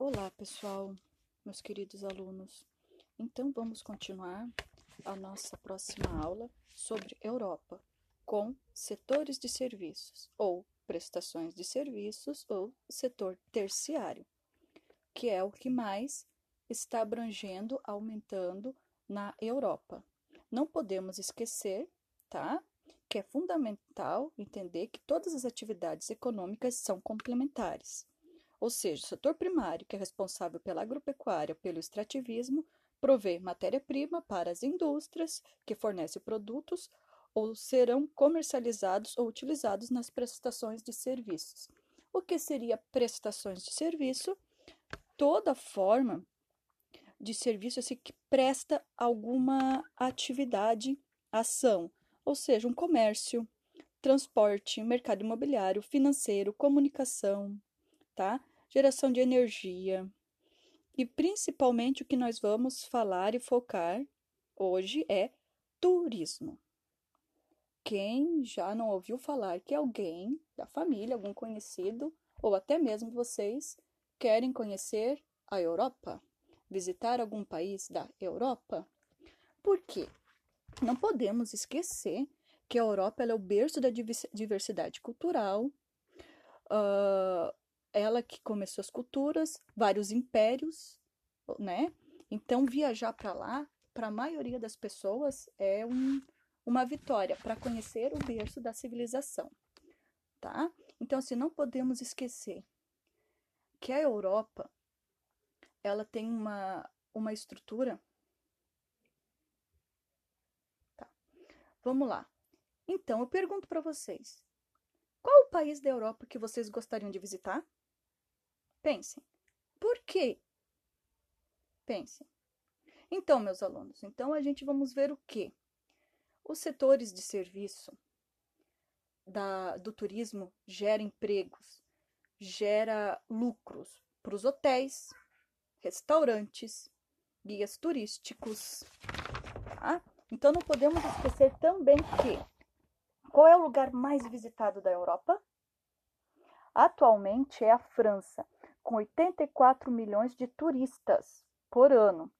Olá, pessoal, meus queridos alunos. Então, vamos continuar a nossa próxima aula sobre Europa com setores de serviços ou prestações de serviços ou setor terciário, que é o que mais está abrangendo, aumentando na Europa. Não podemos esquecer, tá? Que é fundamental entender que todas as atividades econômicas são complementares. Ou seja, o setor primário, que é responsável pela agropecuária, pelo extrativismo, provê matéria-prima para as indústrias que fornecem produtos ou serão comercializados ou utilizados nas prestações de serviços. O que seria prestações de serviço? Toda forma de serviço assim, que presta alguma atividade, ação, ou seja, um comércio, transporte, mercado imobiliário, financeiro, comunicação, tá? Geração de energia. E principalmente o que nós vamos falar e focar hoje é turismo. Quem já não ouviu falar que alguém da família, algum conhecido, ou até mesmo vocês, querem conhecer a Europa? Visitar algum país da Europa? Por quê? Não podemos esquecer que a Europa é o berço da diversidade cultural, uh, ela que começou as culturas, vários impérios, né? Então, viajar para lá, para a maioria das pessoas, é um, uma vitória para conhecer o berço da civilização, tá? Então, assim, não podemos esquecer que a Europa, ela tem uma, uma estrutura... Tá. Vamos lá. Então, eu pergunto para vocês, qual o país da Europa que vocês gostariam de visitar? Pensem. Por quê? Pensem. Então, meus alunos, então a gente vamos ver o quê? Os setores de serviço da, do turismo gera empregos, gera lucros para os hotéis, restaurantes, guias turísticos, tá? Então não podemos esquecer também que qual é o lugar mais visitado da Europa? Atualmente é a França com 84 milhões de turistas por ano.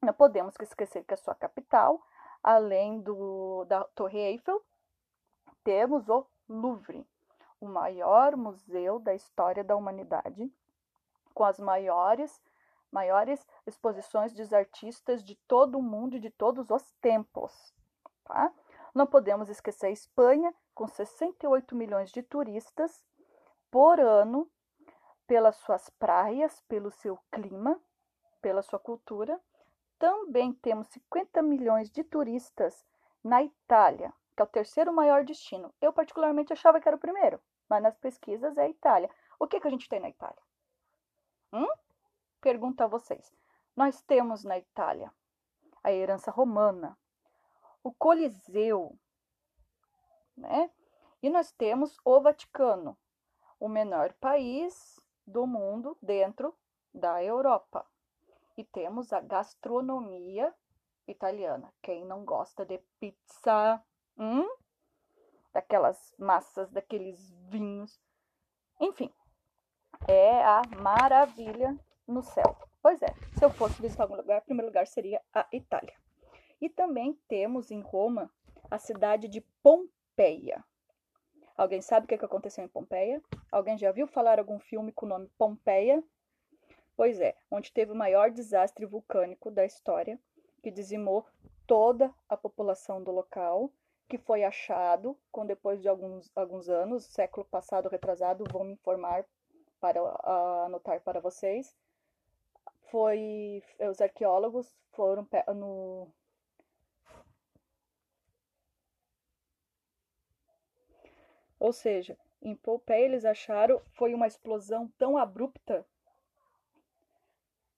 Não podemos esquecer que a sua capital, além do, da Torre Eiffel, temos o Louvre, o maior museu da história da humanidade, com as maiores, maiores exposições de artistas de todo o mundo e de todos os tempos. Tá? Não podemos esquecer a Espanha, com 68 milhões de turistas por ano, pelas suas praias, pelo seu clima, pela sua cultura. Também temos 50 milhões de turistas na Itália, que é o terceiro maior destino. Eu, particularmente, achava que era o primeiro, mas nas pesquisas é a Itália. O que, que a gente tem na Itália? Hum? Pergunto a vocês. Nós temos na Itália a herança romana, o Coliseu, né? E nós temos o Vaticano, o menor país do mundo dentro da Europa. E temos a gastronomia italiana. Quem não gosta de pizza, hum? daquelas massas, daqueles vinhos, enfim, é a maravilha no céu. Pois é, se eu fosse visitar algum lugar, o primeiro lugar seria a Itália. E também temos em Roma a cidade de Pompeia. Alguém sabe o que aconteceu em Pompeia? Alguém já viu falar algum filme com o nome Pompeia? Pois é, onde teve o maior desastre vulcânico da história, que dizimou toda a população do local, que foi achado com depois de alguns, alguns anos, século passado retrasado, vou me informar para uh, anotar para vocês. Foi os arqueólogos foram no Ou seja, em Pompeia eles acharam foi uma explosão tão abrupta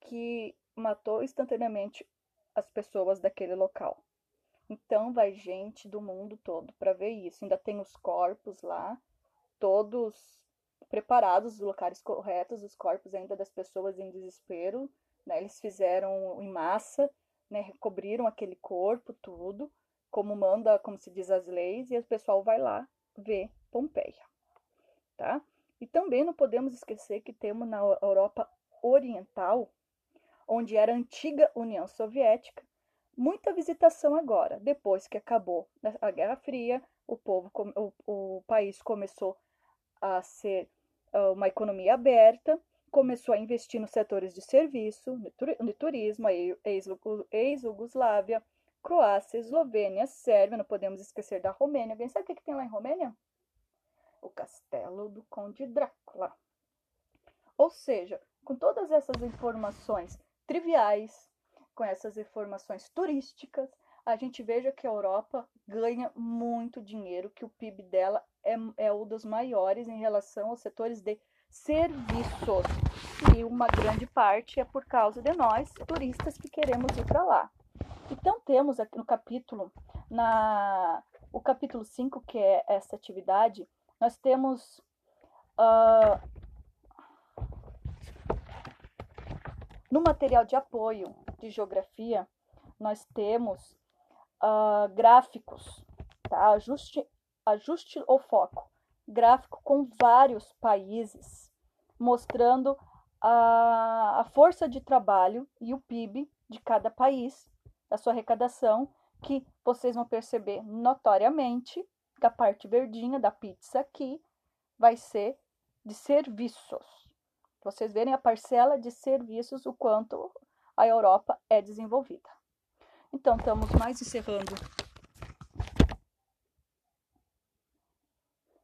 que matou instantaneamente as pessoas daquele local. Então vai gente do mundo todo para ver isso. Ainda tem os corpos lá, todos preparados, os locais corretos, os corpos ainda das pessoas em desespero. Né? Eles fizeram em massa, né? recobriram aquele corpo, tudo, como manda, como se diz as leis, e o pessoal vai lá ver Pompeia, tá? E também não podemos esquecer que temos na Europa Oriental, onde era a antiga União Soviética, muita visitação agora. Depois que acabou a Guerra Fria, o povo, o, o país começou a ser uh, uma economia aberta, começou a investir nos setores de serviço, no turismo, ex-Yugoslávia, Croácia, Eslovênia, Sérvia, não podemos esquecer da Romênia. Alguém sabe o que tem lá em Romênia? O castelo do Conde Drácula. Ou seja, com todas essas informações triviais, com essas informações turísticas, a gente veja que a Europa ganha muito dinheiro, que o PIB dela é, é um dos maiores em relação aos setores de serviços. E uma grande parte é por causa de nós, turistas, que queremos ir para lá. Então, temos aqui no capítulo, na, o capítulo 5, que é essa atividade, nós temos uh, no material de apoio de geografia, nós temos uh, gráficos, tá? ajuste, ajuste o foco, gráfico com vários países, mostrando a, a força de trabalho e o PIB de cada país da sua arrecadação, que vocês vão perceber notoriamente que a parte verdinha da pizza aqui vai ser de serviços. Vocês verem a parcela de serviços, o quanto a Europa é desenvolvida. Então, estamos mais encerrando.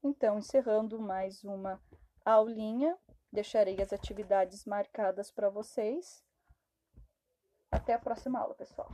Então, encerrando mais uma aulinha, deixarei as atividades marcadas para vocês. Até a próxima aula, pessoal.